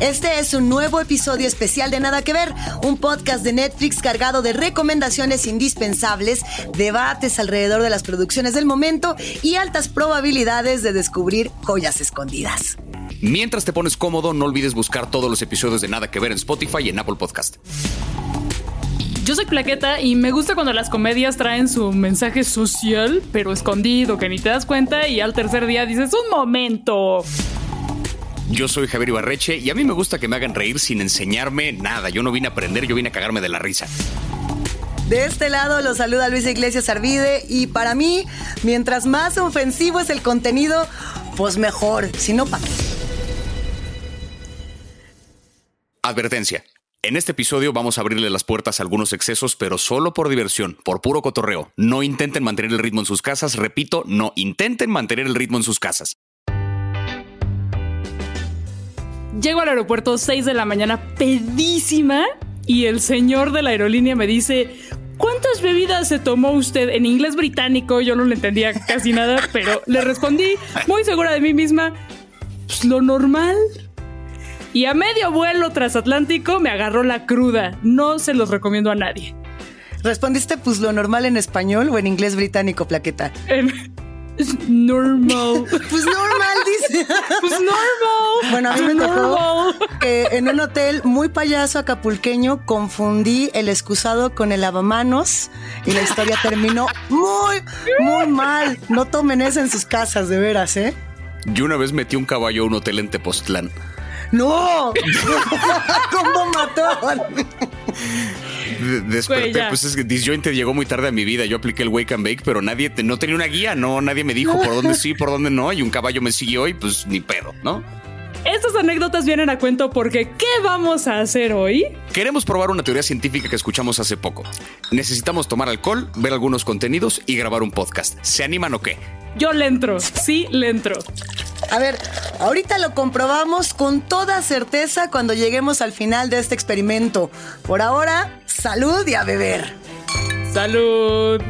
Este es un nuevo episodio especial de Nada que Ver, un podcast de Netflix cargado de recomendaciones indispensables, debates alrededor de las producciones del momento y altas probabilidades de descubrir joyas escondidas. Mientras te pones cómodo, no olvides buscar todos los episodios de Nada que Ver en Spotify y en Apple Podcast. Yo soy Plaqueta y me gusta cuando las comedias traen su mensaje social, pero escondido, que ni te das cuenta y al tercer día dices, un momento. Yo soy Javier Ibarreche y a mí me gusta que me hagan reír sin enseñarme nada. Yo no vine a aprender, yo vine a cagarme de la risa. De este lado los saluda Luis Iglesias Arvide y para mí, mientras más ofensivo es el contenido, pues mejor, si no, ¿para qué? Advertencia. En este episodio vamos a abrirle las puertas a algunos excesos, pero solo por diversión, por puro cotorreo. No intenten mantener el ritmo en sus casas, repito, no intenten mantener el ritmo en sus casas. Llego al aeropuerto 6 de la mañana pedísima y el señor de la aerolínea me dice, ¿cuántas bebidas se tomó usted en inglés británico? Yo no le entendía casi nada, pero le respondí muy segura de mí misma, pues lo normal. Y a medio vuelo transatlántico me agarró la cruda. No se los recomiendo a nadie. ¿Respondiste pues lo normal en español o en inglés británico, plaqueta? En- normal. Pues normal, dice. Pues normal. Bueno, a mí me tocó que en un hotel muy payaso acapulqueño confundí el excusado con el lavamanos y la historia terminó muy, muy mal. No tomen eso en sus casas, de veras, ¿eh? Yo una vez metí un caballo a un hotel en Tepoztlán. ¡No! ¿Cómo mató? De- Desperté, Güey, pues es que Disjointed llegó muy tarde a mi vida. Yo apliqué el Wake and Bake, pero nadie, te- no tenía una guía, no, nadie me dijo por dónde sí, por dónde no, y un caballo me siguió y pues ni pedo, ¿no? Estas anécdotas vienen a cuento porque ¿qué vamos a hacer hoy? Queremos probar una teoría científica que escuchamos hace poco. Necesitamos tomar alcohol, ver algunos contenidos y grabar un podcast. ¿Se animan o qué? Yo le entro, sí le entro. A ver, ahorita lo comprobamos con toda certeza cuando lleguemos al final de este experimento. Por ahora, salud y a beber. Salud.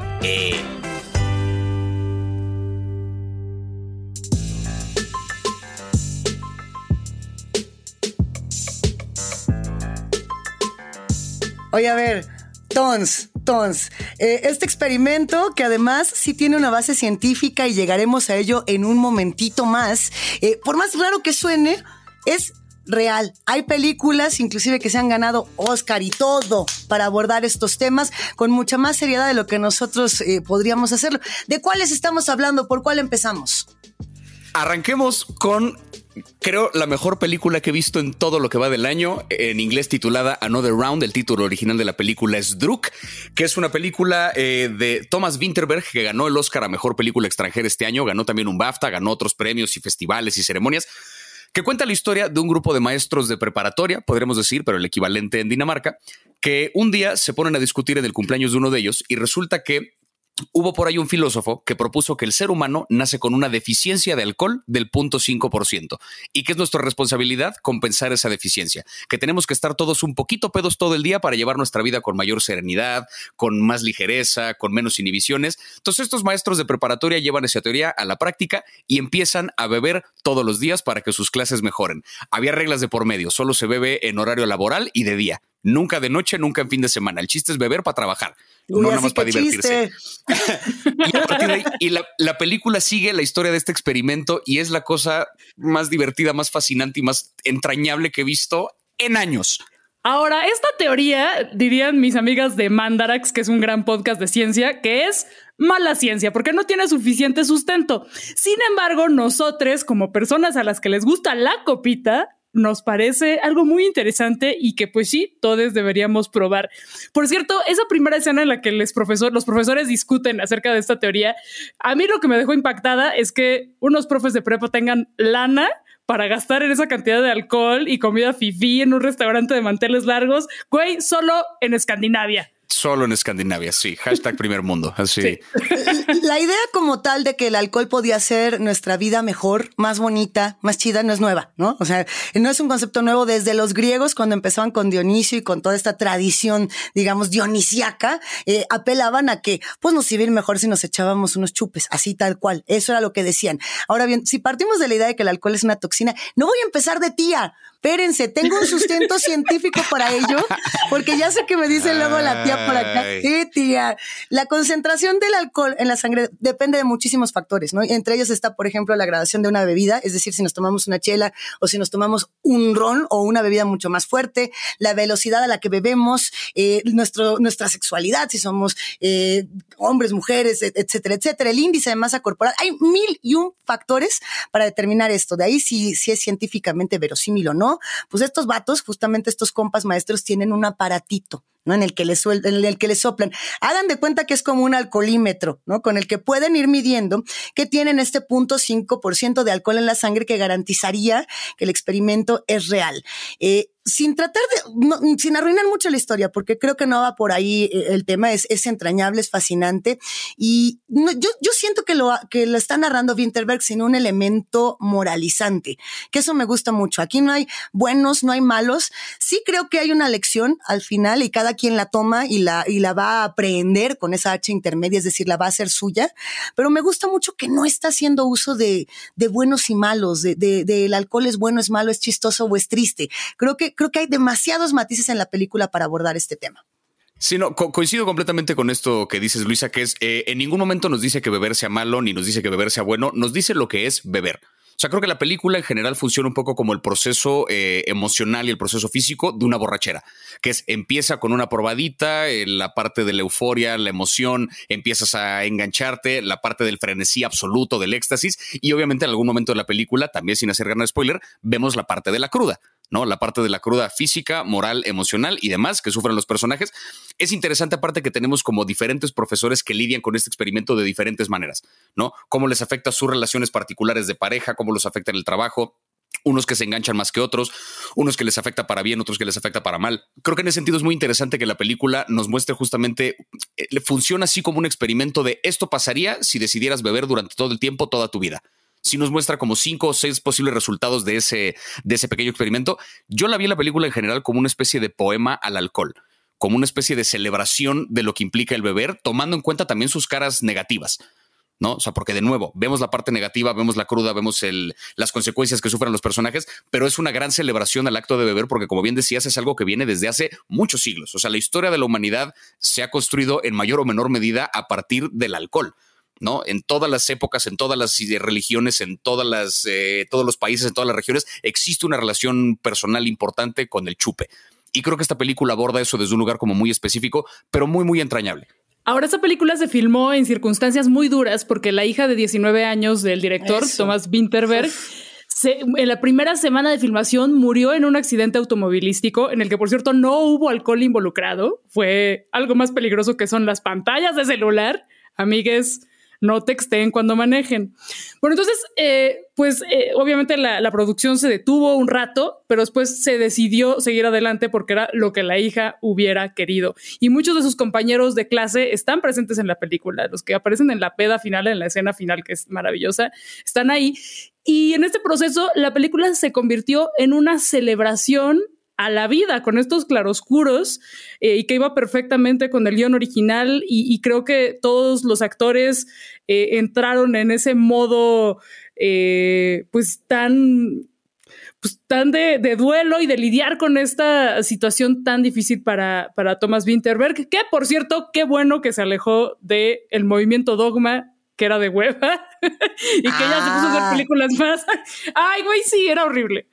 Oye, a ver, Tons, Tons, eh, este experimento que además sí tiene una base científica y llegaremos a ello en un momentito más, eh, por más raro que suene, es real. Hay películas inclusive que se han ganado Oscar y todo para abordar estos temas con mucha más seriedad de lo que nosotros eh, podríamos hacerlo. ¿De cuáles estamos hablando? ¿Por cuál empezamos? Arranquemos con, creo, la mejor película que he visto en todo lo que va del año, en inglés titulada Another Round. El título original de la película es Druk, que es una película eh, de Thomas Winterberg, que ganó el Oscar a Mejor Película Extranjera este año, ganó también un BAFTA, ganó otros premios y festivales y ceremonias que cuenta la historia de un grupo de maestros de preparatoria, podríamos decir, pero el equivalente en Dinamarca, que un día se ponen a discutir en el cumpleaños de uno de ellos y resulta que hubo por ahí un filósofo que propuso que el ser humano nace con una deficiencia de alcohol del 0.5% y que es nuestra responsabilidad compensar esa deficiencia, que tenemos que estar todos un poquito pedos todo el día para llevar nuestra vida con mayor serenidad, con más ligereza, con menos inhibiciones. Entonces estos maestros de preparatoria llevan esa teoría a la práctica y empiezan a beber todos los días para que sus clases mejoren. Había reglas de por medio, solo se bebe en horario laboral y de día. Nunca de noche, nunca en fin de semana. El chiste es beber para trabajar, Uy, no nada más para divertirse. chiste. Y, a partir de ahí- y la, la película sigue la historia de este experimento y es la cosa más divertida, más fascinante y más entrañable que he visto en años. Ahora, esta teoría, dirían mis amigas de Mandarax, que es un gran podcast de ciencia, que es mala ciencia, porque no tiene suficiente sustento. Sin embargo, nosotros, como personas a las que les gusta la copita, nos parece algo muy interesante y que pues sí, todos deberíamos probar. Por cierto, esa primera escena en la que les profesor, los profesores discuten acerca de esta teoría, a mí lo que me dejó impactada es que unos profes de prepa tengan lana para gastar en esa cantidad de alcohol y comida fifí en un restaurante de manteles largos, güey, solo en Escandinavia. Solo en Escandinavia, sí. Hashtag primer mundo. Así. Sí. La idea como tal de que el alcohol podía hacer nuestra vida mejor, más bonita, más chida, no es nueva, ¿no? O sea, no es un concepto nuevo desde los griegos cuando empezaban con Dionisio y con toda esta tradición, digamos, dionisiaca, eh, apelaban a que pues nos iba mejor si nos echábamos unos chupes, así tal cual. Eso era lo que decían. Ahora bien, si partimos de la idea de que el alcohol es una toxina, no voy a empezar de tía. Espérense, tengo un sustento científico para ello, porque ya sé que me dice luego la tía por acá. Sí, tía. La concentración del alcohol en la sangre depende de muchísimos factores, ¿no? Entre ellos está, por ejemplo, la gradación de una bebida, es decir, si nos tomamos una chela o si nos tomamos un ron o una bebida mucho más fuerte, la velocidad a la que bebemos, eh, nuestro, nuestra sexualidad, si somos eh, hombres, mujeres, etcétera, etcétera, el índice de masa corporal. Hay mil y un factores para determinar esto. De ahí si, si es científicamente verosímil o no, pues estos vatos, justamente estos compas maestros, tienen un aparatito ¿no? En el que le en el que le soplan. Hagan de cuenta que es como un alcoholímetro, ¿no? Con el que pueden ir midiendo que tienen este punto 5% de alcohol en la sangre que garantizaría que el experimento es real. Eh, sin tratar de, sin arruinar mucho la historia, porque creo que no va por ahí eh, el tema, es, es entrañable, es fascinante. Y yo, yo siento que lo, que lo está narrando Winterberg sin un elemento moralizante, que eso me gusta mucho. Aquí no hay buenos, no hay malos. Sí creo que hay una lección al final y cada quien la toma y la, y la va a aprender con esa H intermedia, es decir, la va a hacer suya. Pero me gusta mucho que no está haciendo uso de, de buenos y malos, de, de, de el alcohol es bueno, es malo, es chistoso o es triste. Creo que creo que hay demasiados matices en la película para abordar este tema. Sí, no, coincido completamente con esto que dices, Luisa, que es eh, en ningún momento nos dice que beber sea malo, ni nos dice que beber sea bueno, nos dice lo que es beber. O sea, creo que la película en general funciona un poco como el proceso eh, emocional y el proceso físico de una borrachera, que es empieza con una probadita, la parte de la euforia, la emoción, empiezas a engancharte, la parte del frenesí absoluto, del éxtasis, y obviamente en algún momento de la película, también sin hacer gran spoiler, vemos la parte de la cruda. ¿No? La parte de la cruda física, moral, emocional y demás que sufren los personajes. Es interesante aparte que tenemos como diferentes profesores que lidian con este experimento de diferentes maneras, ¿no? Cómo les afecta sus relaciones particulares de pareja, cómo los afecta en el trabajo, unos que se enganchan más que otros, unos que les afecta para bien, otros que les afecta para mal. Creo que en ese sentido es muy interesante que la película nos muestre justamente, eh, funciona así como un experimento de esto pasaría si decidieras beber durante todo el tiempo, toda tu vida si nos muestra como cinco o seis posibles resultados de ese, de ese pequeño experimento. Yo la vi en la película en general como una especie de poema al alcohol, como una especie de celebración de lo que implica el beber, tomando en cuenta también sus caras negativas. ¿no? O sea, porque de nuevo, vemos la parte negativa, vemos la cruda, vemos el, las consecuencias que sufren los personajes, pero es una gran celebración al acto de beber porque, como bien decías, es algo que viene desde hace muchos siglos. O sea, la historia de la humanidad se ha construido en mayor o menor medida a partir del alcohol. ¿No? En todas las épocas, en todas las eh, religiones, en todas las, eh, todos los países, en todas las regiones, existe una relación personal importante con el chupe. Y creo que esta película aborda eso desde un lugar como muy específico, pero muy, muy entrañable. Ahora, esta película se filmó en circunstancias muy duras porque la hija de 19 años del director, Thomas Winterberg, en la primera semana de filmación murió en un accidente automovilístico en el que, por cierto, no hubo alcohol involucrado. Fue algo más peligroso que son las pantallas de celular. Amigues, no texten cuando manejen. Bueno, entonces, eh, pues eh, obviamente la, producción se detuvo un rato, pero después se decidió seguir adelante porque era lo que la hija hubiera querido. Y muchos de sus compañeros de clase están presentes en la película, los que aparecen en la peda final, en la escena final, que es maravillosa, están ahí. Y en este proceso, la película se convirtió en una celebración a la vida con estos claroscuros eh, y que iba perfectamente con el guion original y, creo que todos los actores eh, entraron en ese modo eh, pues tan pues tan de, duelo y de lidiar con esta situación tan difícil para, para Thomas Winterberg, que por cierto, qué bueno que se alejó del el movimiento dogma que era de hueva y que ella se puso a hacer ah. películas más. Ay, güey, sí, era horrible.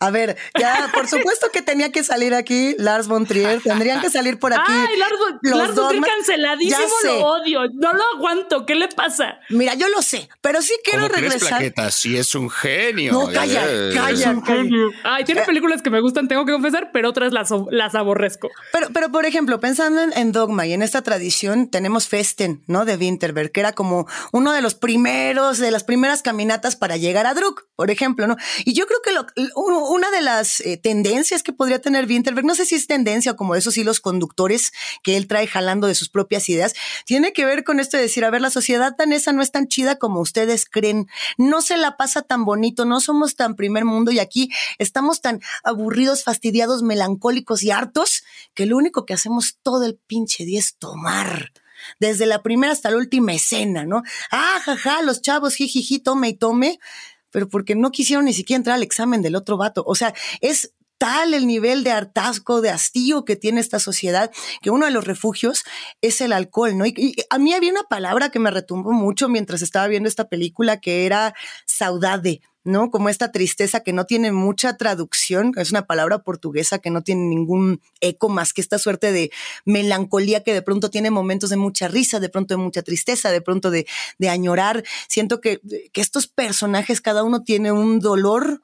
A ver, ya, por supuesto que tenía que salir aquí Lars von Trier, tendrían que salir por aquí. Ay, Lars, Lars von Trier canceladísimo, lo odio, no lo aguanto, ¿qué le pasa? Mira, yo lo sé, pero sí quiero regresar. Plaqueta? Sí, es un genio. No, calla, calla, Ay, tiene eh. películas que me gustan, tengo que confesar, pero otras las, las aborrezco. Pero, pero, por ejemplo, pensando en, Dogma y en esta tradición, tenemos Festen, ¿no? De Winterberg, que era como uno de los primeros, de las primeras caminatas para llegar a Druk, por ejemplo, ¿no? Y yo creo que lo, una de las eh, tendencias que podría tener Winterberg, no sé si es tendencia o como esos hilos conductores que él trae jalando de sus propias ideas, tiene que ver con esto de decir, a ver, la sociedad danesa no es tan chida como ustedes creen, no se la pasa tan bonito, no somos tan primer mundo y aquí estamos tan aburridos, fastidiados, melancólicos y hartos que lo único que hacemos todo el pinche día es tomar desde la primera hasta la última escena, ¿no? Ah, jaja, los chavos, jijiji, tome y tome pero porque no quisieron ni siquiera entrar al examen del otro vato. O sea, es tal el nivel de hartazgo, de hastío que tiene esta sociedad, que uno de los refugios es el alcohol, ¿no? Y, a mí había una palabra que me retumbó mucho mientras estaba viendo esta película, que era saudade. ¿no? Como esta tristeza que no tiene mucha traducción, es una palabra portuguesa que no tiene ningún eco más que esta suerte de melancolía que de pronto tiene momentos de mucha risa, de pronto de mucha tristeza, de pronto de, de añorar. Siento que, que estos personajes, cada uno tiene un dolor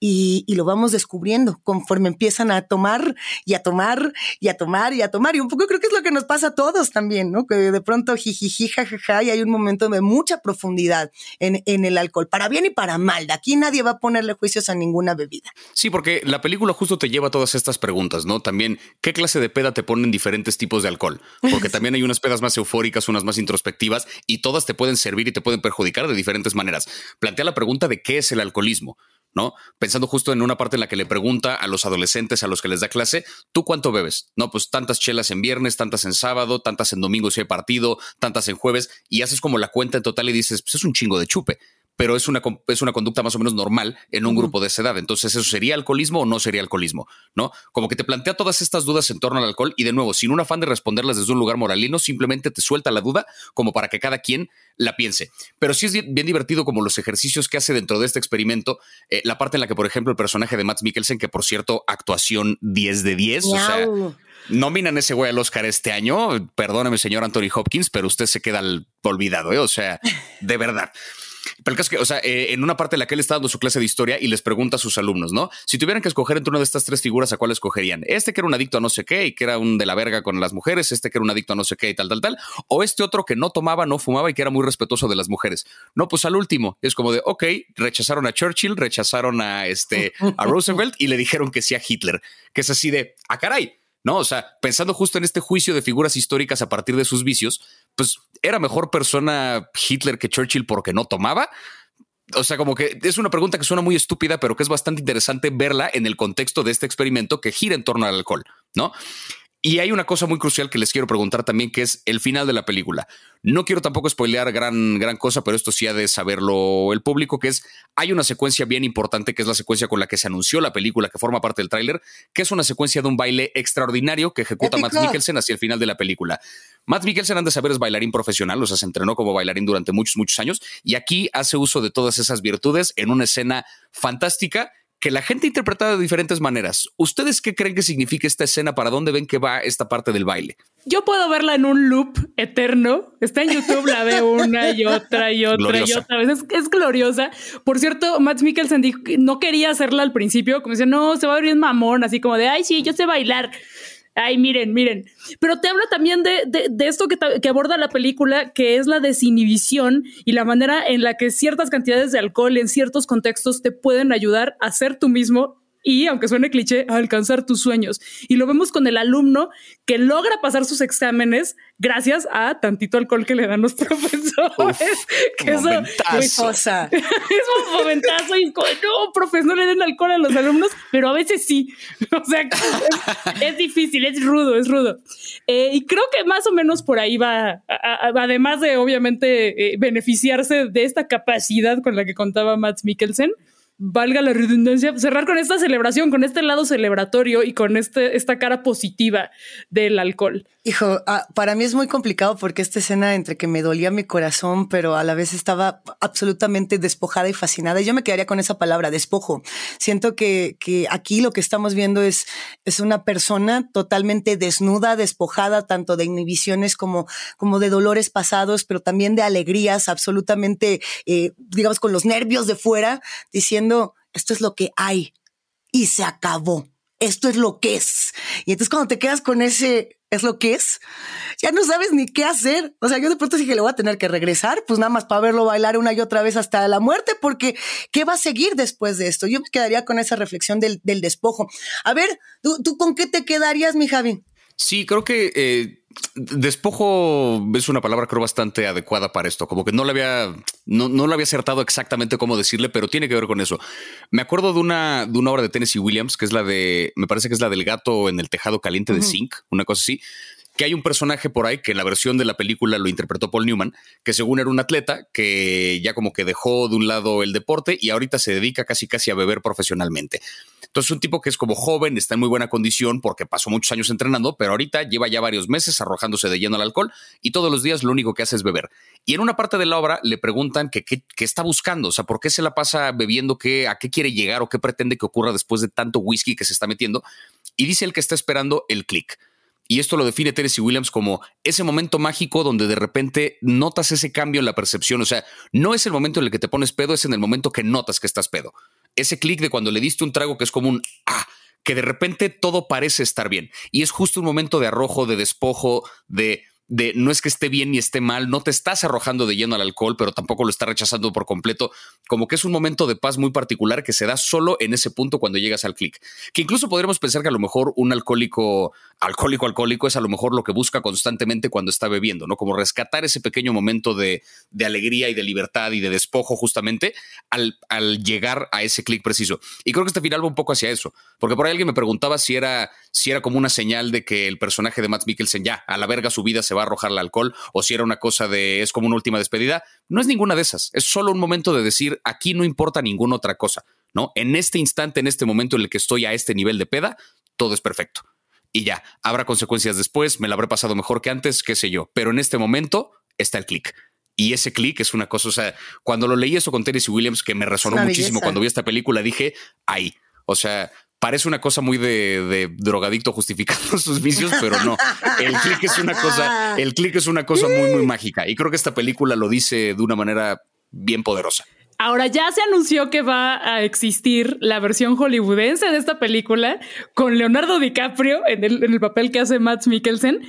y, lo vamos descubriendo conforme empiezan a tomar y a tomar y a tomar y a tomar. Y un poco creo que es lo que nos pasa a todos también, ¿no? Que de pronto jijiji, jajaja, y hay un momento de mucha profundidad en, en el alcohol, para bien y para mal. De aquí nadie va a ponerle juicios a ninguna bebida. Sí, porque la película justo te lleva a todas estas preguntas, ¿no? También, ¿qué clase de peda te ponen diferentes tipos de alcohol? Porque también hay unas pedas más eufóricas, unas más introspectivas, y todas te pueden servir y te pueden perjudicar de diferentes maneras. Plantea la pregunta de qué es el alcoholismo. ¿No? Pensando justo en una parte en la que le pregunta a los adolescentes a los que les da clase, ¿tú cuánto bebes? No, pues tantas chelas en viernes, tantas en sábado, tantas en domingo si hay partido, tantas en jueves, y haces como la cuenta en total y dices, pues es un chingo de chupe pero es una, es una conducta más o menos normal en un grupo de esa edad. Entonces, ¿eso sería alcoholismo o no sería alcoholismo? ¿No? Como que te plantea todas estas dudas en torno al alcohol y de nuevo, sin un afán de responderlas desde un lugar moralino, simplemente te suelta la duda como para que cada quien la piense. Pero sí es bien divertido como los ejercicios que hace dentro de este experimento, eh, la parte en la que, por ejemplo, el personaje de Matt Mikkelsen, que por cierto, actuación 10 de 10, o sea, nominan ese güey al Oscar este año, perdóname señor Anthony Hopkins, pero usted se queda olvidado, ¿eh? o sea, de verdad. Pero el caso es que, o sea, eh, en una parte en la que él está dando su clase de historia y les pregunta a sus alumnos, ¿no? Si tuvieran que escoger entre una de estas tres figuras, ¿a cuál escogerían? Este que era un adicto a no sé qué y que era un de la verga con las mujeres, este que era un adicto a no sé qué y tal, tal, tal, o este otro que no tomaba, no fumaba y que era muy respetuoso de las mujeres. No, pues al último. Es como de, ok, rechazaron a Churchill, rechazaron a este, a Roosevelt y le dijeron que sí a Hitler, que es así de, a ah, caray ¿no? O sea, pensando justo en este juicio de figuras históricas a partir de sus vicios, pues era mejor persona Hitler que Churchill porque no tomaba. O sea, como que es una pregunta que suena muy estúpida, pero que es bastante interesante verla en el contexto de este experimento que gira en torno al alcohol, ¿no? Y hay una cosa muy crucial que les quiero preguntar también, que es el final de la película. No quiero tampoco spoilear gran, gran cosa, pero esto sí ha de saberlo el público, que es, hay una secuencia bien importante, que es la secuencia con la que se anunció la película, que forma parte del tráiler, que es una secuencia de un baile extraordinario que ejecuta Matt Mikkelsen hacia el final de la película. Matt Mikkelsen, han de saber, es bailarín profesional, o sea, se entrenó como bailarín durante muchos, muchos años, y aquí hace uso de todas esas virtudes en una escena fantástica que la gente interpreta de diferentes maneras. ¿Ustedes qué creen que significa esta escena? ¿Para dónde ven que va esta parte del baile? Yo puedo verla en un loop eterno. Está en YouTube, la veo una y otra y otra y otra vez. Es, gloriosa. Por cierto, Matt Mikkelsen dijo que no quería hacerla al principio, como decía, no, se va a abrir mamón, así como de, ay, sí, yo sé bailar. Ay, miren, miren. Pero te habla también de, de, esto que, que, aborda la película, que es la desinhibición y la manera en la que ciertas cantidades de alcohol en ciertos contextos te pueden ayudar a ser tú mismo y, aunque suene cliché, a alcanzar tus sueños. Y lo vemos con el alumno que logra pasar sus exámenes gracias a tantito alcohol que le dan los profesores. que eso es un momentazo y no, profesor, no le den alcohol a los alumnos, pero a veces sí. O sea, es, difícil, es rudo, es rudo. Eh, y creo que más o menos por ahí va, además de obviamente eh, beneficiarse de esta capacidad con la que contaba Matt Mikkelsen valga la redundancia, cerrar con esta celebración, con este lado celebratorio y con este, esta cara positiva del alcohol. Hijo, ah, para mí es muy complicado porque esta escena entre que me dolía mi corazón, pero a la vez estaba absolutamente despojada y fascinada. Y yo me quedaría con esa palabra, despojo. Siento que, que aquí lo que estamos viendo es, es una persona totalmente desnuda, despojada, tanto de inhibiciones como, como de dolores pasados, pero también de alegrías, absolutamente, eh, digamos, con los nervios de fuera, diciendo, esto es lo que hay y se acabó esto es lo que es. Y entonces cuando te quedas con ese es lo que es, ya no sabes ni qué hacer. O sea, yo de pronto dije, le voy a tener que regresar, pues nada más para verlo bailar una y otra vez hasta la muerte, porque ¿qué va a seguir después de esto? Yo quedaría con esa reflexión del, despojo. A ver, ¿tú, ¿tú, con qué te quedarías, mi Javi? Sí, creo que eh, despojo es una palabra creo bastante adecuada para esto. Como que no le había, no, no le había acertado exactamente cómo decirle, pero tiene que ver con eso. Me acuerdo de una, de una obra de Tennessee Williams, que es la de, me parece que es la del gato en el tejado caliente de Zinc, una cosa así que hay un personaje por ahí que en la versión de la película lo interpretó Paul Newman, que según era un atleta que ya como que dejó de un lado el deporte y ahorita se dedica casi casi a beber profesionalmente. Entonces, un tipo que es como joven, está en muy buena condición porque pasó muchos años entrenando, pero ahorita lleva ya varios meses arrojándose de lleno al alcohol y todos los días lo único que hace es beber. Y en una parte de la obra le preguntan qué está buscando, o sea, por qué se la pasa bebiendo, qué, a qué quiere llegar o qué pretende que ocurra después de tanto whisky que se está metiendo. Y dice el que está esperando el click. Y esto lo define Tennessee Williams como ese momento mágico donde de repente notas ese cambio en la percepción. O sea, no es el momento en el que te pones pedo, es en el momento que notas que estás pedo ese clic de cuando le diste un trago que es como un ah, que de repente todo parece estar bien. Y es justo un momento de arrojo, de despojo, de de no es que esté bien ni esté mal, no te estás arrojando de lleno al alcohol, pero tampoco lo estás rechazando por completo, como que es un momento de paz muy particular que se da solo en ese punto cuando llegas al clic. Que incluso podríamos pensar que a lo mejor un alcohólico, alcohólico, alcohólico es a lo mejor lo que busca constantemente cuando está bebiendo, ¿no? Como rescatar ese pequeño momento de, de alegría y de libertad y de despojo justamente al, llegar a ese clic preciso. Y creo que este final va un poco hacia eso, porque por ahí alguien me preguntaba si era, si era como una señal de que el personaje de Matt Mikkelsen ya, a la verga su vida se va a arrojar el alcohol o si era una cosa de es como una última despedida. No es ninguna de esas. Es solo un momento de decir aquí no importa ninguna otra cosa. ¿no? En este instante, en este momento en el que estoy a este nivel de peda, todo es perfecto. Y ya, habrá consecuencias después, me la habré pasado mejor que antes, qué sé yo. Pero en este momento está el clic. Y ese clic es una cosa, o sea, cuando lo leí eso con Tennessee Williams, que me resonó muchísimo cuando vi esta película, dije, ahí. O sea, parece una cosa muy de, drogadicto justificando sus vicios, pero no. El click es una cosa, el click es una cosa muy, muy mágica. Y creo que esta película lo dice de una manera bien poderosa. Ahora ya se anunció que va a existir la versión hollywoodense de esta película con Leonardo DiCaprio en el, en el papel que hace Matt Mikkelsen.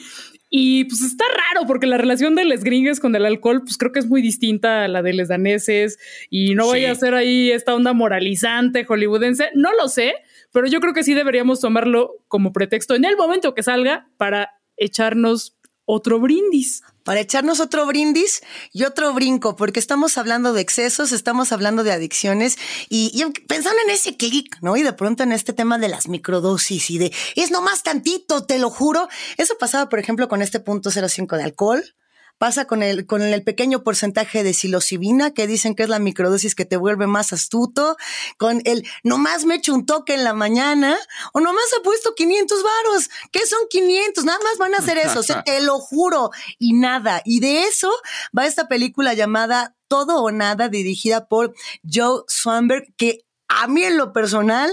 Y pues está raro porque la relación de los gringues con el alcohol, pues creo que es muy distinta a la de los daneses y no vaya a ser ahí esta onda moralizante hollywoodense. No lo sé, pero yo creo que sí deberíamos tomarlo como pretexto en el momento que salga para echarnos otro brindis. Para echarnos otro brindis y otro brinco, porque estamos hablando de excesos, estamos hablando de adicciones y, pensando en ese clic, ¿no? Y de pronto en este tema de las microdosis y de es nomás tantito, te lo juro. Eso pasaba, por ejemplo, con este punto 05 de alcohol Pasa con el, con el pequeño porcentaje de psilocibina, que dicen que es la microdosis que te vuelve más astuto, con el nomás me echo un toque en la mañana, o nomás he puesto 500 varos. ¿Qué son 500? Nada más van a hacer eso, te lo juro, y nada. Y de eso va esta película llamada Todo o Nada, dirigida por Joe Swanberg, que a mí en lo personal,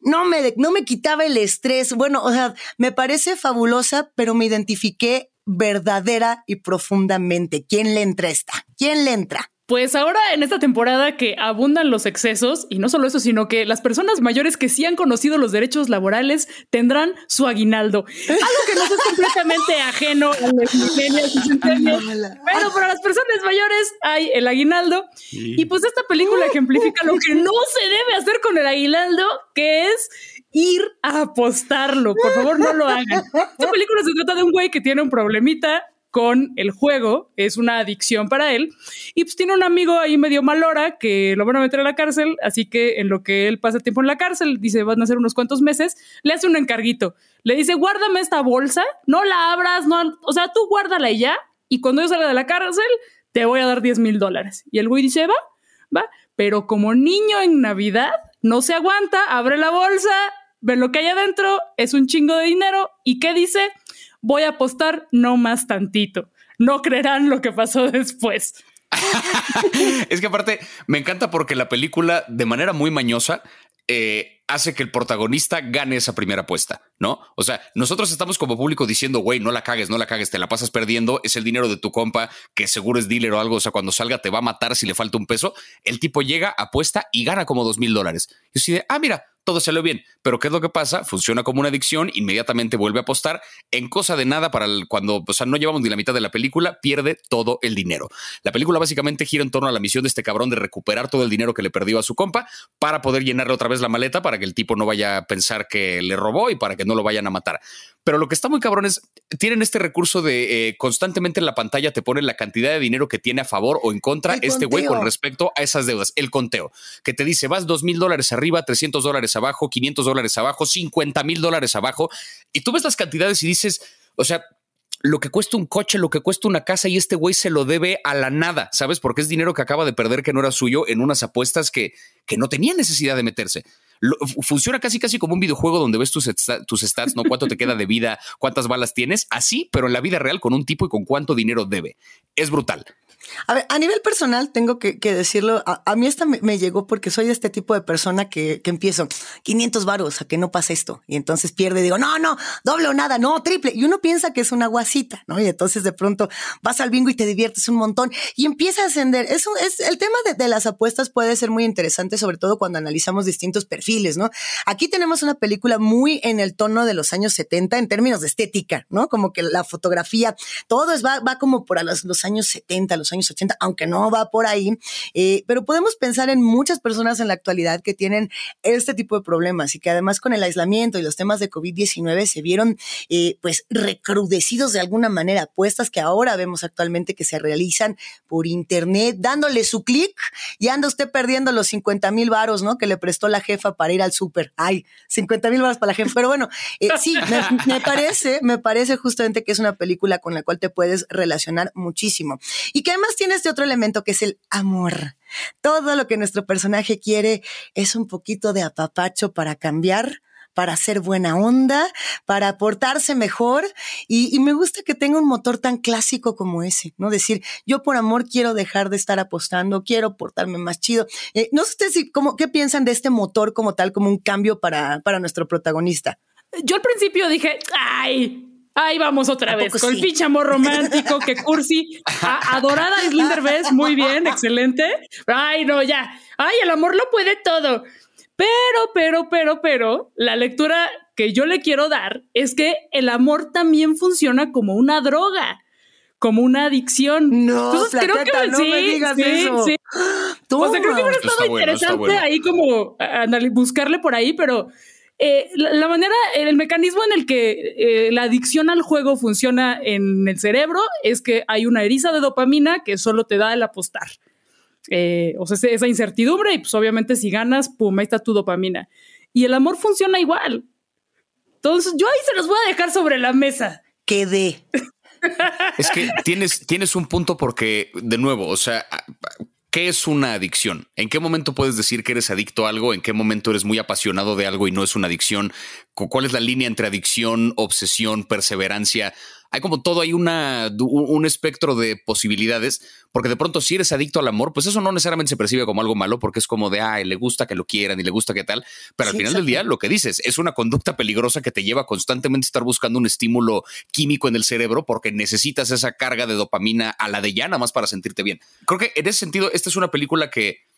no me, no me quitaba el estrés. Bueno, o sea, me parece fabulosa, pero me identifiqué verdadera y profundamente. ¿Quién le entra esta? ¿Quién le entra? Pues ahora en esta temporada que abundan los excesos, y no solo eso, sino que las personas mayores que sí han conocido los derechos laborales tendrán su aguinaldo. Algo que no es completamente ajeno a los milenios y centenios. Pero para las personas mayores hay el aguinaldo. Y pues esta película ejemplifica lo que no se debe hacer con el aguinaldo, que es ir a apostarlo. Por favor, no lo hagan. Esta película se trata de un güey que tiene un problemita con el juego, es una adicción para él, y pues tiene un amigo ahí medio malora que lo van a meter a la cárcel, así que en lo que él pasa tiempo en la cárcel, dice, van a ser unos cuantos meses, le hace un encarguito, le dice, guárdame esta bolsa, no la abras, no, o sea, tú guárdala y ya, y cuando yo salga de la cárcel, te voy a dar 10 mil dólares. Y el güey dice, va, va, pero como niño en Navidad, no se aguanta, abre la bolsa, ve lo que hay adentro, es un chingo de dinero. ¿Y qué dice? Voy a apostar no más tantito. No creerán lo que pasó después. es que aparte me encanta porque la película, de manera muy mañosa, eh, hace que el protagonista gane esa primera apuesta, ¿no? O sea, nosotros estamos como público diciendo, güey, no la cagues, no la cagues, te la pasas perdiendo, es el dinero de tu compa, que seguro es dealer o algo, o sea, cuando salga te va a matar si le falta un peso. El tipo llega, apuesta y gana como dos mil dólares. Y así de, ah, mira, todo salió bien. Pero ¿qué es lo que pasa? Funciona como una adicción, inmediatamente vuelve a apostar. En cosa de nada, para cuando o sea, no llevamos ni la mitad de la película, pierde todo el dinero. La película básicamente gira en torno a la misión de este cabrón de recuperar todo el dinero que le perdió a su compa para poder llenarle otra vez la maleta para que el tipo no vaya a pensar que le robó y para que no lo vayan a matar. Pero lo que está muy cabrón es, tienen este recurso de eh, constantemente en la pantalla te ponen la cantidad de dinero que tiene a favor o en contra este güey con respecto a esas deudas, el conteo, que te dice, vas dos mil dólares arriba, 300 dólares abajo, 500 dólares abajo, 50 mil dólares abajo, y tú ves las cantidades y dices, o sea, lo que cuesta un coche, lo que cuesta una casa y este güey se lo debe a la nada, ¿sabes? Porque es dinero que acaba de perder que no era suyo en unas apuestas que, que no tenía necesidad de meterse. Funciona casi casi como un videojuego donde ves tus, tus stats, ¿no? Cuánto te queda de vida, cuántas balas tienes, así, pero en la vida real con un tipo y con cuánto dinero debe. Es brutal. A ver, a nivel personal, tengo que, decirlo, a, mí esta me, llegó porque soy este tipo de persona que, empiezo 500 varos a que no pase esto y entonces pierde, digo, no, no, doble o nada, no, triple. Y uno piensa que es una guasita, ¿no? Y entonces de pronto vas al bingo y te diviertes un montón y empieza a ascender. Eso es el tema de, las apuestas puede ser muy interesante, sobre todo cuando analizamos distintos perfiles, ¿no? Aquí tenemos una película muy en el tono de los años 70 en términos de estética, ¿no? Como que la fotografía, todo es, va, va como por los, los años 70, los años 80, aunque no va por ahí, eh, pero podemos pensar en muchas personas en la actualidad que tienen este tipo de problemas y que además con el aislamiento y los temas de COVID-19 se vieron eh, pues recrudecidos de alguna manera, apuestas que ahora vemos actualmente que se realizan por internet, dándole su clic y anda usted perdiendo los 50 mil varos, ¿no? Que le prestó la jefa para ir al súper. Ay, 50 mil varos para la jefa. Pero bueno, eh, sí, me, parece, me parece justamente que es una película con la cual te puedes relacionar muchísimo y que además tiene este otro elemento que es el amor. Todo lo que nuestro personaje quiere es un poquito de apapacho para cambiar, para hacer buena onda, para portarse mejor. Y, me gusta que tenga un motor tan clásico como ese, ¿no? Decir, yo por amor quiero dejar de estar apostando, quiero portarme más chido. Eh, no sé ustedes si, ¿qué piensan de este motor como tal, como un cambio para, para nuestro protagonista? Yo al principio dije, ay, Ahí vamos otra vez con el pinche amor romántico que cursi. adorada Slinder Best, muy bien, excelente. Ay, no, ya. Ay, el amor lo puede todo. Pero, pero, pero, pero, la lectura que yo le quiero dar es que el amor también funciona como una droga, como una adicción. No, Entonces, creo que no sí, me digas sí, eso. Sí. O sea, creo que hubiera estado interesante ahí como buscarle por ahí, pero eh, la, manera, el mecanismo en el que eh, la adicción al juego funciona en el cerebro es que hay una eriza de dopamina que solo te da el apostar. Eh, o sea, esa incertidumbre y pues obviamente si ganas, pum, ahí está tu dopamina. Y el amor funciona igual. Entonces, yo ahí se los voy a dejar sobre la mesa. Quedé. Es que tienes, tienes un punto porque, de nuevo, o sea, ¿Qué es una adicción? ¿En qué momento puedes decir que eres adicto a algo? ¿En qué momento eres muy apasionado de algo y no es una adicción? ¿Cuál es la línea entre adicción, obsesión, perseverancia? Hay como todo, hay una, un espectro de posibilidades, porque de pronto si eres adicto al amor, pues eso no necesariamente se percibe como algo malo, porque es como de, ay, le gusta que lo quieran y le gusta que tal, pero al final del día lo que dices es una conducta peligrosa que te lleva constantemente a estar buscando un estímulo químico en el cerebro porque necesitas esa carga de dopamina a la de ya nada más para sentirte bien. Creo que en ese sentido, esta es una película que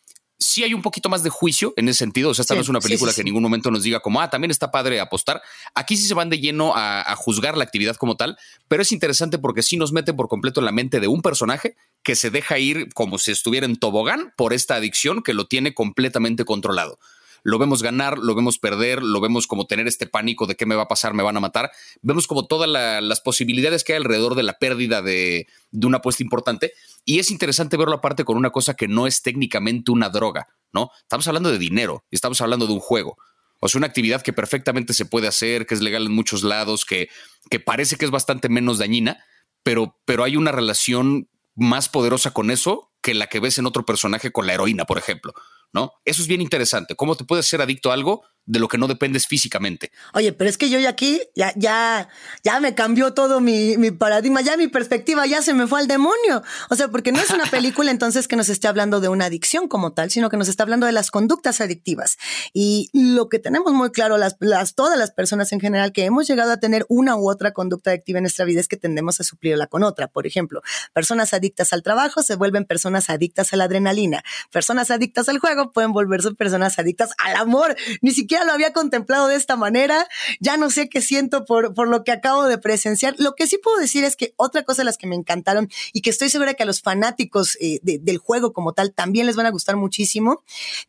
sí hay un poquito más de juicio en ese sentido. O sea, esta no es una película que en ningún momento nos diga como, ah, también está padre apostar. Aquí sí se van de lleno a, juzgar la actividad como tal, pero es interesante porque sí nos mete por completo en la mente de un personaje que se deja ir como si estuviera en tobogán por esta adicción que lo tiene completamente controlado lo vemos ganar, lo vemos perder, lo vemos como tener este pánico de qué me va a pasar, me van a matar. Vemos como todas las posibilidades que hay alrededor de la pérdida de, de una apuesta importante. Y es interesante verlo aparte con una cosa que no es técnicamente una droga, ¿no? Estamos hablando de dinero, estamos hablando de un juego. O sea, una actividad que perfectamente se puede hacer, que es legal en muchos lados, que, que parece que es bastante menos dañina, pero, pero hay una relación más poderosa con eso que la que ves en otro personaje con la heroína, por ejemplo. ¿no? Eso es bien interesante. ¿Cómo te puedes ser adicto a algo de lo que no dependes físicamente. Oye, pero es que yo ya aquí, ya, ya, ya me cambió todo mi, mi, paradigma, ya mi perspectiva ya se me fue al demonio. O sea, porque no es una película entonces que nos esté hablando de una adicción como tal, sino que nos está hablando de las conductas adictivas. Y lo que tenemos muy claro, las, las, todas las personas en general que hemos llegado a tener una u otra conducta adictiva en nuestra vida es que tendemos a suplirla con otra. Por ejemplo, personas adictas al trabajo se vuelven personas adictas a la adrenalina. Personas adictas al juego pueden volverse personas adictas al amor. Ni siquiera lo había contemplado de esta manera, ya no sé qué siento por, por lo que acabo de presenciar. Lo que sí puedo decir es que otra cosa de las que me encantaron y que estoy segura que a los fanáticos eh, del juego como tal también les van a gustar muchísimo,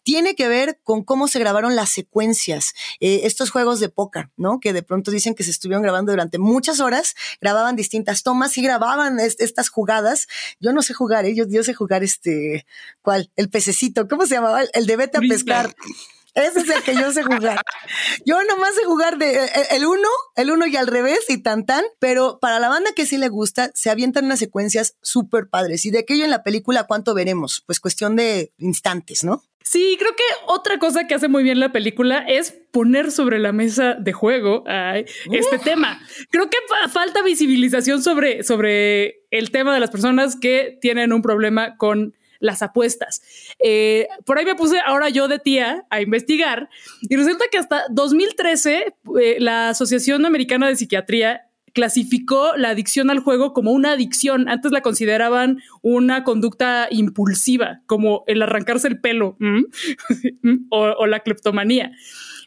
tiene que ver con cómo se grabaron las secuencias, eh, estos juegos de póker, ¿no? Que de pronto dicen que se estuvieron grabando durante muchas horas, grababan distintas tomas y grababan estas jugadas. Yo no sé jugar, ¿eh? yo, sé jugar este, ¿cuál? El pececito, ¿cómo se llamaba? El de vete a pescar. Ese es el que yo sé jugar. Yo nomás sé jugar de eh, eh, el uno, el uno y al revés y tan tan, pero para la banda que sí le gusta, se avientan unas secuencias súper padres. Y de aquello en la película, ¿cuánto veremos? Pues cuestión de instantes, ¿no? Sí, creo que otra cosa que hace muy bien la película es poner sobre la mesa de juego este tema. Creo que falta visibilización sobre, sobre el tema de las personas que tienen un problema con las apuestas. Eh, por ahí me puse ahora yo de tía a investigar y resulta que hasta 2013 eh, la Asociación Americana de Psiquiatría clasificó la adicción al juego como una adicción. Antes la consideraban una conducta impulsiva, como el arrancarse el pelo o, la cleptomanía.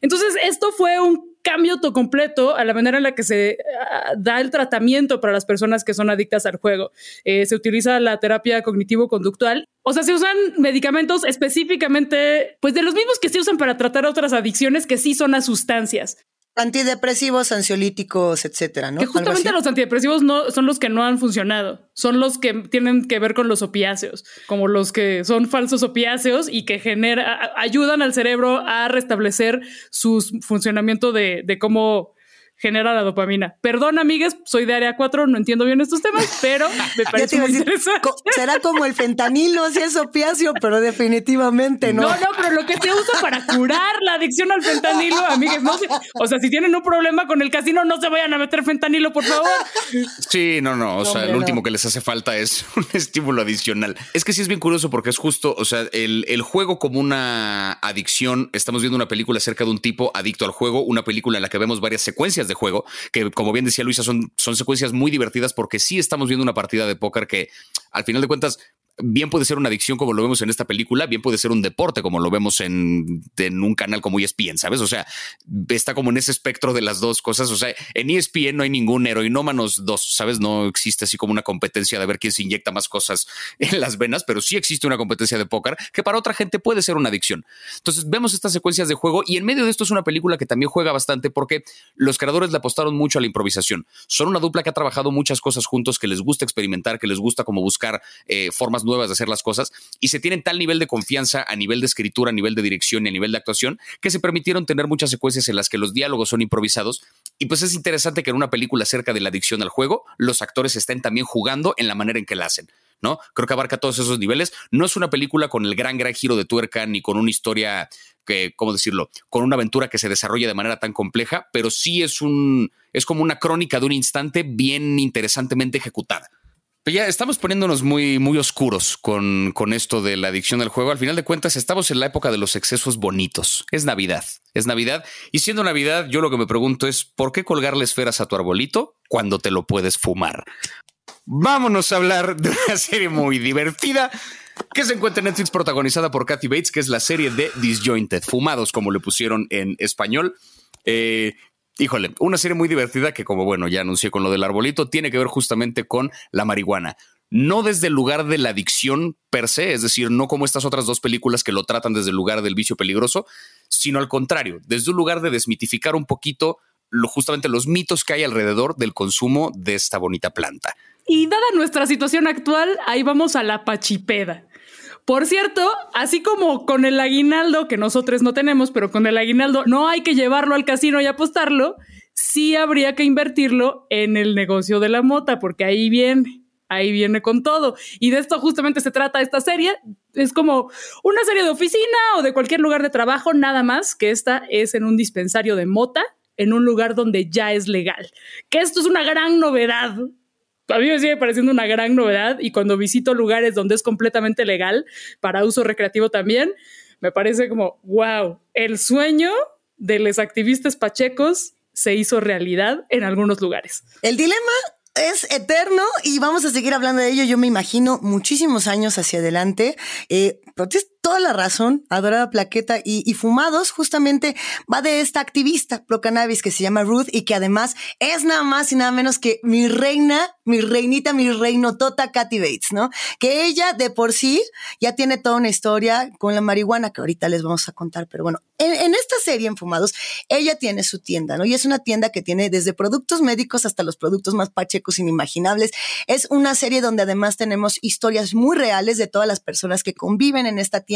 Entonces, esto fue un cambio completo a la manera en la que se ah, da el tratamiento para las personas que son adictas al juego. Eh, se utiliza la terapia cognitivo-conductual. O sea, se usan medicamentos específicamente, pues de los mismos que se usan para tratar otras adicciones que sí son a sustancias. Antidepresivos, ansiolíticos, etcétera, ¿no? Que justamente los antidepresivos no son los que no han funcionado, son los que tienen que ver con los opiáceos, como los que son falsos opiáceos y que genera, ayudan al cerebro a restablecer su funcionamiento de, de cómo genera la dopamina. Perdón, amigas, soy de área 4, no entiendo bien estos temas, pero me parece muy interesante. Será como el fentanilo, si es opiáceo, pero definitivamente no. No, no, pero lo que se usa para curar la adicción al fentanilo, amigas, no o sea, si tienen un problema con el casino, no se vayan a meter fentanilo, por favor. Sí, no, no, o sea, lo último que les hace falta es un estímulo adicional. Es que sí es bien curioso porque es justo, o sea, el, el juego como una adicción, estamos viendo una película acerca de un tipo adicto al juego, una película en la que vemos varias secuencias de juego, que como bien decía Luisa, son, son secuencias muy divertidas porque sí estamos viendo una partida de póker que al final de cuentas bien puede ser una adicción como lo vemos en esta película, bien puede ser un deporte como lo vemos en, un canal como ESPN, ¿sabes? O sea, está como en ese espectro de las dos cosas. O sea, en ESPN no hay ningún heroinómanos dos, ¿sabes? No existe así como una competencia de ver quién se inyecta más cosas en las venas, pero sí existe una competencia de póker que para otra gente puede ser una adicción. Entonces vemos estas secuencias de juego y en medio de esto es una película que también juega bastante porque los creadores le apostaron mucho a la improvisación. Son una dupla que ha trabajado muchas cosas juntos, que les gusta experimentar, que les gusta como buscar eh, formas nuevas de hacer las cosas y se tienen tal nivel de confianza a nivel de escritura, a nivel de dirección y a nivel de actuación que se permitieron tener muchas secuencias en las que los diálogos son improvisados y pues es interesante que en una película acerca de la adicción al juego los actores estén también jugando en la manera en que la hacen. ¿no? Creo que abarca todos esos niveles. No es una película con el gran, gran giro de tuerca ni con una historia que, ¿cómo decirlo? Con una aventura que se desarrolla de manera tan compleja, pero sí es un, es como una crónica de un instante bien interesantemente ejecutada ya estamos poniéndonos muy, muy oscuros con, con esto de la adicción al juego. Al final de cuentas, estamos en la época de los excesos bonitos. Es Navidad, es Navidad. Y siendo Navidad, yo lo que me pregunto es, ¿por qué colgarle esferas a tu arbolito cuando te lo puedes fumar? Vámonos a hablar de una serie muy divertida que se encuentra en Netflix protagonizada por Kathy Bates, que es la serie de Disjointed, Fumados, como le pusieron en español. Eh, híjole, una serie muy divertida que como bueno, ya anuncié con lo del arbolito, tiene que ver justamente con la marihuana. No desde el lugar de la adicción per se, es decir, no como estas otras dos películas que lo tratan desde el lugar del vicio peligroso, sino al contrario, desde un lugar de desmitificar un poquito justamente los mitos que hay alrededor del consumo de esta bonita planta. Y dada nuestra situación actual, ahí vamos a la pachipeda. Por cierto, así como con el aguinaldo, que nosotros no tenemos, pero con el aguinaldo no hay que llevarlo al casino y apostarlo, sí habría que invertirlo en el negocio de la mota, porque ahí viene, ahí viene con todo. Y de esto justamente se trata esta serie. Es como una serie de oficina o de cualquier lugar de trabajo, nada más que esta es en un dispensario de mota, en un lugar donde ya es legal. Que esto es una gran novedad a mí me sigue pareciendo una gran novedad y cuando visito lugares donde es completamente legal para uso recreativo también, me parece como, wow, el sueño de los activistas pachecos se hizo realidad en algunos lugares. El dilema es eterno y vamos a seguir hablando de ello, yo me imagino, muchísimos años hacia adelante. Eh, toda la razón, adorada plaqueta y, Fumados justamente va de esta activista pro cannabis que se llama Ruth y que además es nada más y nada menos que mi reina, mi reinita, mi reino Tota Katy Bates, ¿no? Que ella de por sí ya tiene toda una historia con la marihuana que ahorita les vamos a contar, pero bueno, en, en esta serie en Fumados, ella tiene su tienda, ¿no? Y es una tienda que tiene desde productos médicos hasta los productos más pachecos inimaginables. Es una serie donde además tenemos historias muy reales de todas las personas que conviven en esta tienda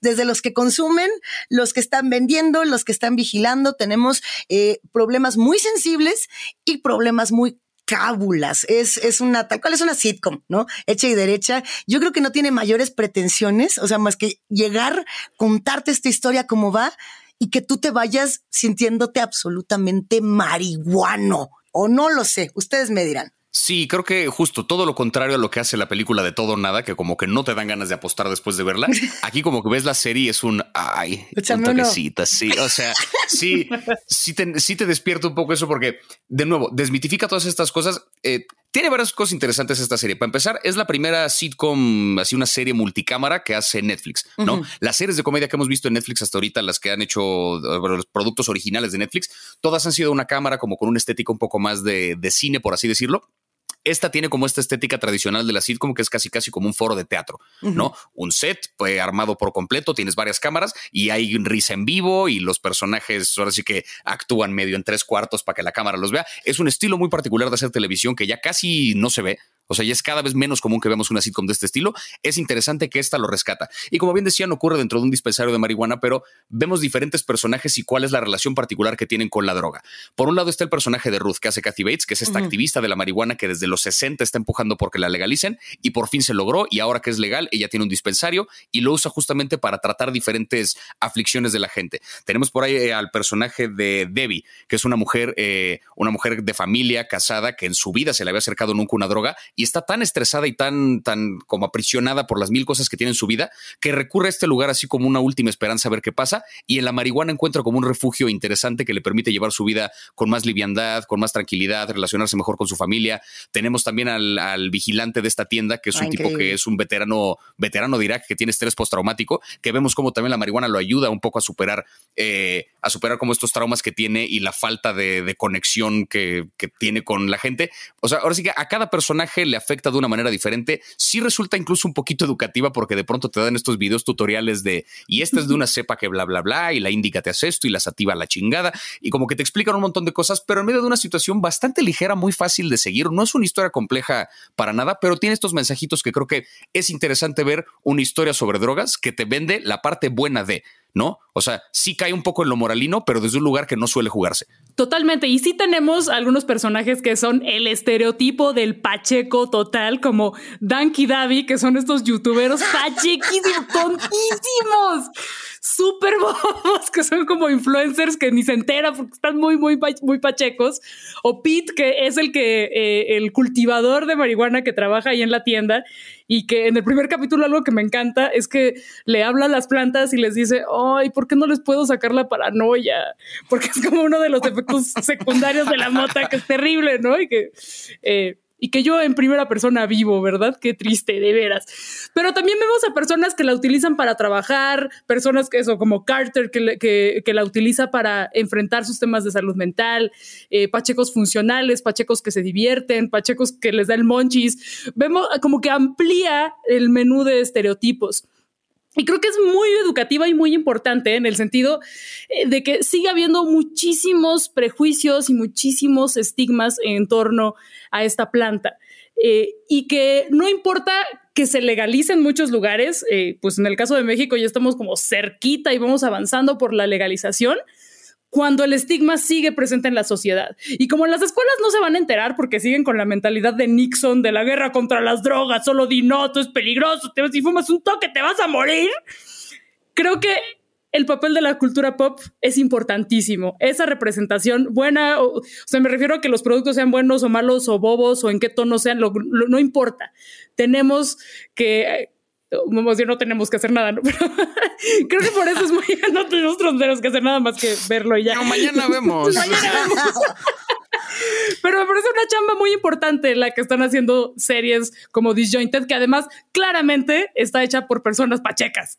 desde los que consumen, los que están vendiendo, los que están vigilando, tenemos eh, problemas muy sensibles y problemas muy cábulas. Es, es una, tal cual es una sitcom, ¿no? Hecha y derecha. Yo creo que no tiene mayores pretensiones, o sea, más que llegar, contarte esta historia como va y que tú te vayas sintiéndote absolutamente marihuano. O no lo sé, ustedes me dirán. Sí, creo que justo todo lo contrario a lo que hace la película de todo o nada, que como que no te dan ganas de apostar después de verla. Aquí como que ves la serie y es un ay, un toquecita, sí. O sea, sí, sí te, sí te despierta un poco eso porque, de nuevo, desmitifica todas estas cosas. Eh, tiene varias cosas interesantes esta serie. Para empezar, es la primera sitcom, así una serie multicámara que hace Netflix, ¿no? Las series de comedia que hemos visto en Netflix hasta ahorita, las que han hecho los productos originales de Netflix, todas han sido una cámara como con una estética un poco más de, de cine, por así decirlo esta tiene como esta estética tradicional de la sitcom, que es casi casi como un foro de teatro, ¿no? Un set pues, armado por completo, tienes varias cámaras y hay risa en vivo y los personajes ahora sí que actúan medio en tres cuartos para que la cámara los vea. Es un estilo muy particular de hacer televisión que ya casi no se ve. O sea, ya es cada vez menos común que veamos una sitcom de este estilo. Es interesante que esta lo rescata. Y como bien decían, ocurre dentro de un dispensario de marihuana, pero vemos diferentes personajes y cuál es la relación particular que tienen con la droga. Por un lado está el personaje de Ruth, que hace Kathy Bates, que es esta activista de la marihuana que desde los 60 está empujando porque la legalicen y por fin se logró. Y ahora que es legal, ella tiene un dispensario y lo usa justamente para tratar diferentes aflicciones de la gente. Tenemos por ahí eh, al personaje de Debbie, que es una mujer, eh, una mujer de familia casada que en su vida se le había acercado nunca una droga y está tan estresada y tan, tan como aprisionada por las mil cosas que tiene en su vida que recurre a este lugar así como una última esperanza a ver qué pasa y en la marihuana encuentra como un refugio interesante que le permite llevar su vida con más liviandad, con más tranquilidad, relacionarse mejor con su familia. Tenemos también al, vigilante de esta tienda, que es un ah, tipo que es un veterano, veterano de Irak que tiene estrés postraumático, que vemos como también la marihuana lo ayuda un poco a superar, eh, a superar como estos traumas que tiene y la falta de, conexión que, que tiene con la gente. O sea, ahora sí que a cada personaje le afecta de una manera diferente. Sí resulta incluso un poquito educativa porque de pronto te dan estos videos tutoriales de y esta es de una cepa que bla, bla, bla, y la índica te hace esto y la sativa la chingada. Y como que te explican un montón de cosas, pero en medio de una situación bastante ligera, muy fácil de seguir. No es una historia compleja para nada, pero tiene estos mensajitos que creo que es interesante ver una historia sobre drogas que te vende la parte buena de. ¿No? O sea, sí cae un poco en lo moralino, pero desde un lugar que no suele jugarse. Totalmente. Y sí tenemos algunos personajes que son el estereotipo del pacheco total, como Danky Davi, que son estos youtuberos pachequísimos, tontísimos, súper bobos, que son como influencers que ni se enteran porque están muy, muy, muy pachecos. O Pete, que es el que, eh, el cultivador de marihuana que trabaja ahí en la tienda y que en el primer capítulo algo que me encanta es que le habla a las plantas y les dice, ay, ¿por qué no les puedo sacar la paranoia? Porque es como uno de los efectos secundarios de la mota que es terrible, ¿no? Y que... Eh, y que yo en primera persona vivo, ¿verdad? Qué triste, de veras. Pero también vemos a personas que la utilizan para trabajar, personas que eso, como Carter, que, que, la utiliza para enfrentar sus temas de salud mental, eh, pachecos funcionales, pachecos que se divierten, pachecos que les da el monchis. Vemos como que amplía el menú de estereotipos. Y creo que es muy educativa y muy importante en el sentido eh, de que sigue habiendo muchísimos prejuicios y muchísimos estigmas en torno a esta planta. Eh, y que no importa que se legalice en muchos lugares, eh, pues en el caso de México ya estamos como cerquita y vamos avanzando por la legalización, cuando el estigma sigue presente en la sociedad. Y como en las escuelas no se van a enterar porque siguen con la mentalidad de Nixon, de la guerra contra las drogas, solo di no, es peligroso, te, si fumas un toque te vas a morir, creo que el papel de la cultura pop es importantísimo. Esa representación buena, o, sea, me refiero a que los productos sean buenos o malos o bobos o en qué tono sean, no importa. Tenemos que no tenemos que hacer nada, ¿no? creo que por eso es muy, no tenemos que hacer nada más que verlo y ya. No, mañana vemos. mañana vemos. Pero me parece una chamba muy importante la que están haciendo series como Disjointed, que además claramente está hecha por personas pachecas.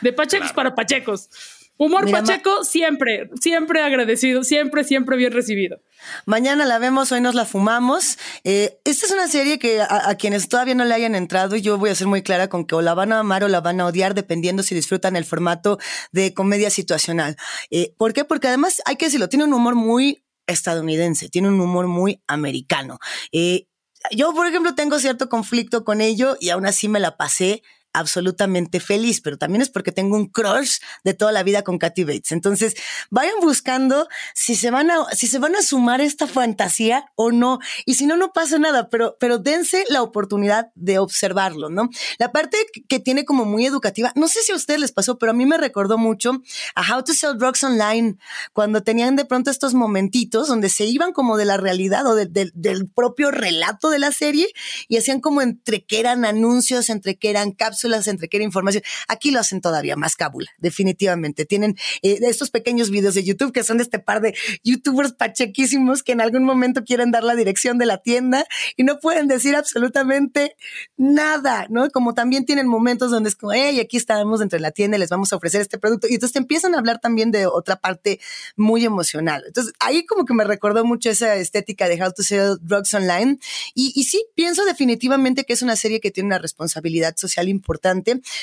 De pachecos para pachecos. Humor Pacheco siempre, siempre agradecido, siempre, siempre bien recibido. Mañana la vemos, hoy nos la fumamos. Eh, esta es una serie que a, quienes todavía no le hayan entrado, yo voy a ser muy clara con que o la van a amar o la van a odiar, dependiendo si disfrutan el formato de comedia situacional. Eh, ¿Por qué? Porque además hay que decirlo, tiene un humor muy estadounidense, tiene un humor muy americano. Eh, yo, por ejemplo, tengo cierto conflicto con ello y aún así me la pasé absolutamente feliz, pero también es porque tengo un crush de toda la vida con Kathy Bates. Entonces, vayan buscando si se van a, si se van a sumar esta fantasía o no. Y si no, no pasa nada, pero, pero dense la oportunidad de observarlo, ¿no? La parte que tiene como muy educativa, no sé si a ustedes les pasó, pero a mí me recordó mucho a How to Sell Drugs Online, cuando tenían de pronto estos momentitos donde se iban como de la realidad o del propio relato de la serie y hacían como entre que eran anuncios, entre que eran cápsulas, entre que era información. Aquí lo hacen todavía más cábula, definitivamente. Tienen eh, estos pequeños videos de YouTube que son de este par de youtubers pachequísimos que en algún momento quieren dar la dirección de la tienda y no pueden decir absolutamente nada, ¿no? Como también tienen momentos donde es como, hey, aquí estamos dentro de la tienda y les vamos a ofrecer este producto. Y entonces te empiezan a hablar también de otra parte muy emocional. Entonces ahí como que me recordó mucho esa estética de How to Sell Drugs Online. Y, y sí, pienso definitivamente que es una serie que tiene una responsabilidad social importante,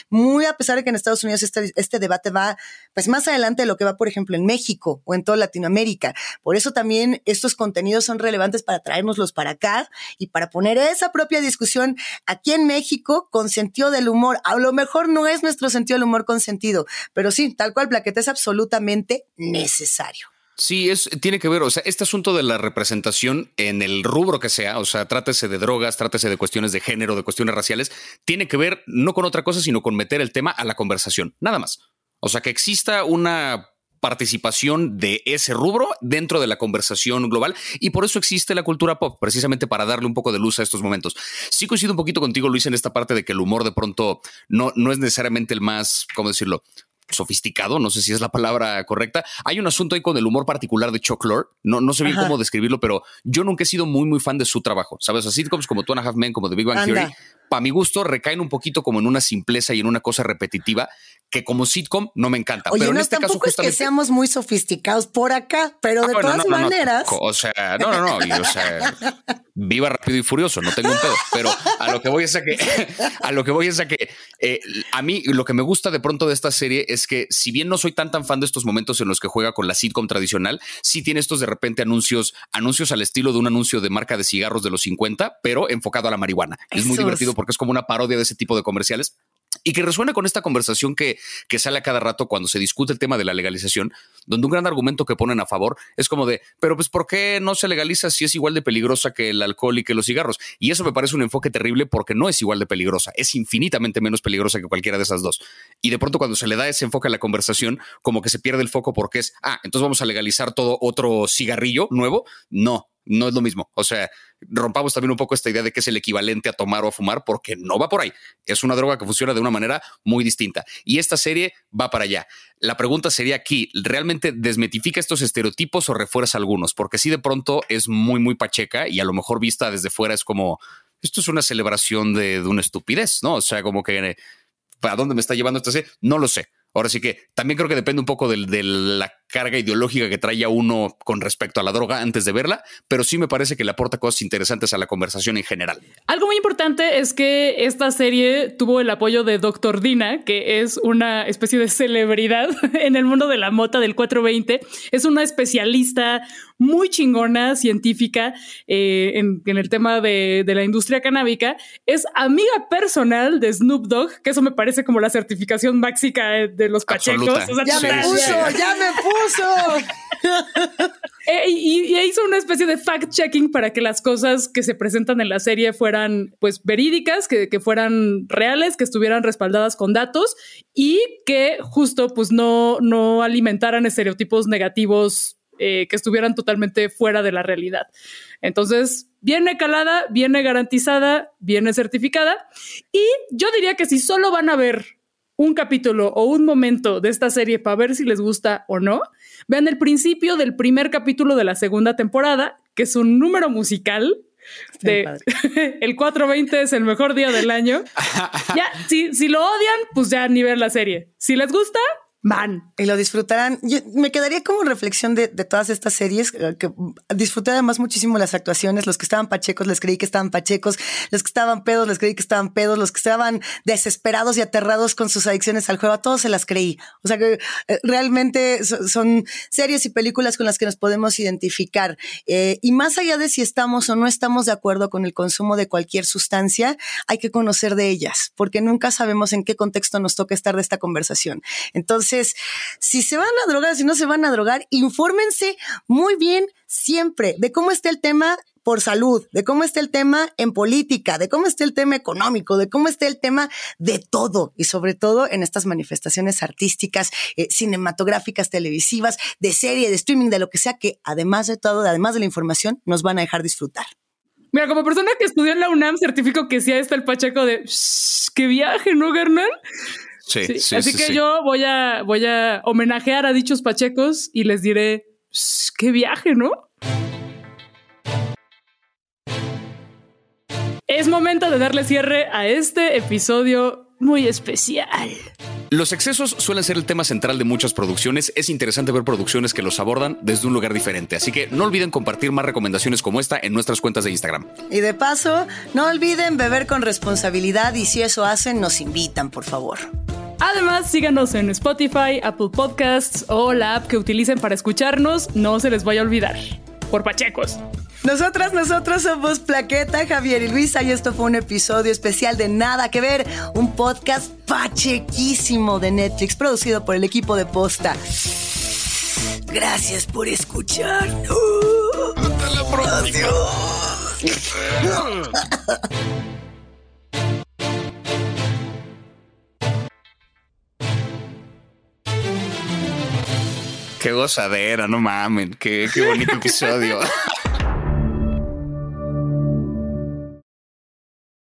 muy a pesar de que en Estados Unidos este, este debate va pues más adelante de lo que va, por ejemplo, en México o en toda Latinoamérica. Por eso también estos contenidos son relevantes para traérnoslos para acá y para poner esa propia discusión aquí en México con sentido del humor. A lo mejor no es nuestro sentido del humor con sentido, pero sí, tal cual, Plaqueta es absolutamente necesario. Sí, es, tiene que ver, o sea, este asunto de la representación en el rubro que sea, o sea, trátese de drogas, trátese de cuestiones de género, de cuestiones raciales, tiene que ver no con otra cosa, sino con meter el tema a la conversación, nada más. O sea, que exista una participación de ese rubro dentro de la conversación global y por eso existe la cultura pop, precisamente para darle un poco de luz a estos momentos. Sí coincido un poquito contigo, Luis, en esta parte de que el humor de pronto no, no es necesariamente el más, ¿cómo decirlo? Sofisticado, no sé si es la palabra correcta. Hay un asunto ahí con el humor particular de Chuck Lorre, no, no sé bien cómo describirlo, pero yo nunca he sido muy, muy fan de su trabajo, ¿sabes? Así como como Two and a Half Men, como The Big Bang Theory, para mi gusto recaen un poquito como en una simpleza y en una cosa repetitiva que como sitcom no me encanta. pero en no, este caso justamente... es que seamos muy sofisticados por acá, pero de ah, todas maneras. o sea, no, no, no. o sea, viva rápido y furioso, no tengo un pedo. Pero a lo que voy es a que, a lo que voy es a que eh, a mí lo que me gusta de pronto de esta serie es que si bien no soy tan tan fan de estos momentos en los que juega con la sitcom tradicional, sí tiene estos de repente anuncios, anuncios al estilo de un anuncio de marca de cigarros de los 50, pero enfocado a la marihuana. Es muy divertido porque es como una parodia de ese tipo de comerciales y que resuena con esta conversación que, que, sale a cada rato cuando se discute el tema de la legalización, donde un gran argumento que ponen a favor es como de, pero pues ¿por qué no se legaliza si es igual de peligrosa que el alcohol y que los cigarros? Y eso me parece un enfoque terrible porque no es igual de peligrosa, es infinitamente menos peligrosa que cualquiera de esas dos. Y de pronto cuando se le da ese enfoque a la conversación, como que se pierde el foco porque es, ah, entonces vamos a legalizar todo otro cigarrillo nuevo. No, no es lo mismo. O sea, rompamos también un poco esta idea de que es el equivalente a tomar o a fumar, porque no va por ahí. Es una droga que funciona de una manera muy distinta. Y esta serie va para allá. La pregunta sería aquí, ¿realmente desmetifica estos estereotipos o refuerza algunos? Porque si de pronto es muy, muy pacheca y a lo mejor vista desde fuera es como, esto es una celebración de, de una estupidez, ¿no? O sea, como que, ¿para dónde me está llevando esta serie? No lo sé. Ahora sí que también creo que depende un poco de, de, la carga ideológica que trae a uno con respecto a la droga antes de verla, pero sí me parece que le aporta cosas interesantes a la conversación en general. Algo muy importante es que esta serie tuvo el apoyo de Dr. Dina, que es una especie de celebridad en el mundo de la mota del 420. Es una especialista muy chingona, científica eh, en, el tema de, la industria canábica. Es amiga personal de Snoop Dogg, que eso me parece como la certificación máxica de los pachecos. ya me puso, ya me puso. Eh, y, hizo una especie de fact-checking para que las cosas que se presentan en la serie fueran pues verídicas, que, que, fueran reales, que estuvieran respaldadas con datos y que justo pues no, no alimentaran estereotipos negativos eh, que estuvieran totalmente fuera de la realidad. Entonces, viene calada, viene garantizada, viene certificada. Y yo diría que si solo van a ver un capítulo o un momento de esta serie para ver si les gusta o no, vean el principio del primer capítulo de la segunda temporada, que es un número musical de el 420 es el mejor día del año. ya, si, si lo odian, pues ya ni ver la serie. Si les gusta, van. Y lo disfrutarán. Me quedaría como reflexión de, de, todas estas series, eh, que disfruté además muchísimo las actuaciones. Los que estaban pachecos les creí que estaban pachecos, los que estaban pedos les creí que estaban pedos, los que estaban desesperados y aterrados con sus adicciones al juego, a todos se las creí. O sea que eh, realmente son series y películas con las que nos podemos identificar. Eh, y más allá de si estamos o no estamos de acuerdo con el consumo de cualquier sustancia, hay que conocer de ellas, porque nunca sabemos en qué contexto nos toca estar de esta conversación. Entonces, entonces, si se van a drogar, si no se van a drogar, infórmense muy bien siempre de cómo está el tema por salud, de cómo está el tema en política, de cómo está el tema económico, de cómo está el tema de todo y sobre todo en estas manifestaciones artísticas, eh, cinematográficas, televisivas, de serie, de streaming, de lo que sea que además de todo, además de la información, nos van a dejar disfrutar. Mira, como persona que estudió en la UNAM, certifico que sí está el Pacheco de qué viaje, ¿no, Garnal? Sí, sí, Así que yo voy a, voy a homenajear a dichos pachecos y les diré, qué viaje, ¿no? Es momento de darle cierre a este episodio muy especial. Los excesos suelen ser el tema central de muchas producciones. Es interesante ver producciones que los abordan desde un lugar diferente. Así que no olviden compartir más recomendaciones como esta en nuestras cuentas de Instagram. Y de paso, no olviden beber con responsabilidad y si eso hacen, nos invitan, por favor. Además, síganos en Spotify, Apple Podcasts o la app que utilicen para escucharnos. No se les vaya a olvidar. Por Pachecos. Nosotras, nosotros somos Plaqueta, Javier y Luisa y esto fue un episodio especial de Nada que Ver, un podcast pachequísimo de Netflix producido por el equipo de Posta. Gracias por escucharnos. Hasta la próxima. Qué gozadera, no mamen, qué, qué bonito episodio.